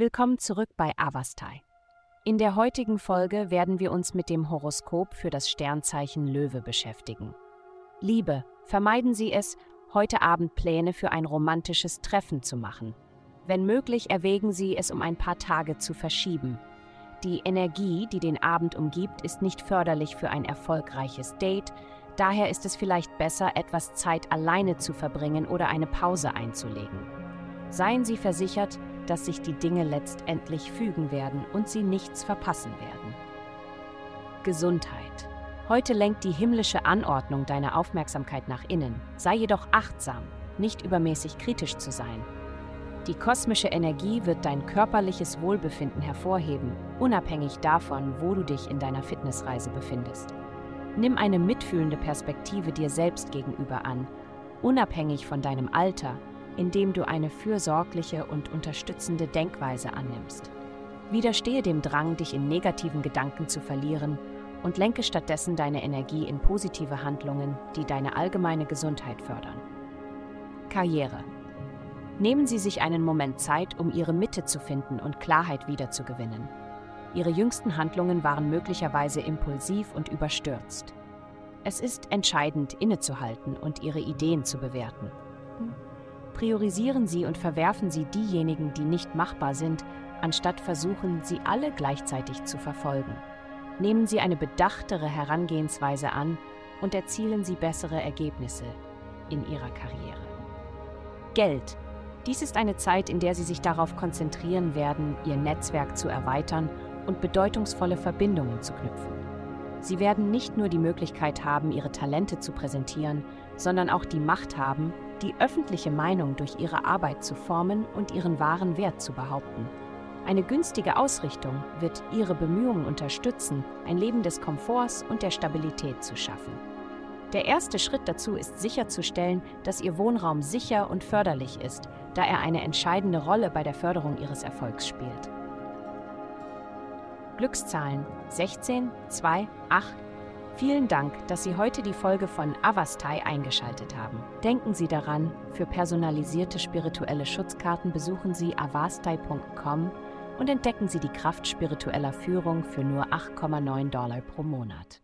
Willkommen zurück bei Avastai. In der heutigen Folge werden wir uns mit dem Horoskop für das Sternzeichen Löwe beschäftigen. Liebe, vermeiden Sie es, heute Abend Pläne für ein romantisches Treffen zu machen. Wenn möglich, erwägen Sie es um ein paar Tage zu verschieben. Die Energie, die den Abend umgibt, ist nicht förderlich für ein erfolgreiches Date, daher ist es vielleicht besser, etwas Zeit alleine zu verbringen oder eine Pause einzulegen. Seien Sie versichert, dass sich die Dinge letztendlich fügen werden und Sie nichts verpassen werden. Gesundheit. Heute lenkt die himmlische Anordnung deine Aufmerksamkeit nach innen. Sei jedoch achtsam, nicht übermäßig kritisch zu sein. Die kosmische Energie wird dein körperliches Wohlbefinden hervorheben, unabhängig davon, wo du dich in deiner Fitnessreise befindest. Nimm eine mitfühlende Perspektive dir selbst gegenüber an, unabhängig von deinem Alter, indem du eine fürsorgliche und unterstützende Denkweise annimmst. Widerstehe dem Drang, dich in negativen Gedanken zu verlieren und lenke stattdessen deine Energie in positive Handlungen, die deine allgemeine Gesundheit fördern. Karriere. Nehmen Sie sich einen Moment Zeit, um Ihre Mitte zu finden und Klarheit wiederzugewinnen. Ihre jüngsten Handlungen waren möglicherweise impulsiv und überstürzt. Es ist entscheidend, innezuhalten und Ihre Ideen zu bewerten. Priorisieren Sie und verwerfen Sie diejenigen, die nicht machbar sind, anstatt versuchen, sie alle gleichzeitig zu verfolgen. Nehmen Sie eine bedachtere Herangehensweise an und erzielen Sie bessere Ergebnisse in Ihrer Karriere. Geld. Dies ist eine Zeit, in der Sie sich darauf konzentrieren werden, Ihr Netzwerk zu erweitern und bedeutungsvolle Verbindungen zu knüpfen. Sie werden nicht nur die Möglichkeit haben, Ihre Talente zu präsentieren, sondern auch die Macht haben, die öffentliche Meinung durch ihre Arbeit zu formen und ihren wahren Wert zu behaupten. Eine günstige Ausrichtung wird ihre Bemühungen unterstützen, ein Leben des Komforts und der Stabilität zu schaffen. Der erste Schritt dazu ist sicherzustellen, dass Ihr Wohnraum sicher und förderlich ist, da er eine entscheidende Rolle bei der Förderung Ihres Erfolgs spielt. Glückszahlen 16, 2, 8. Vielen Dank, dass Sie heute die Folge von Avastai eingeschaltet haben. Denken Sie daran, für personalisierte spirituelle Schutzkarten besuchen Sie avastai.com und entdecken Sie die Kraft spiritueller Führung für nur 8,9 Dollar pro Monat.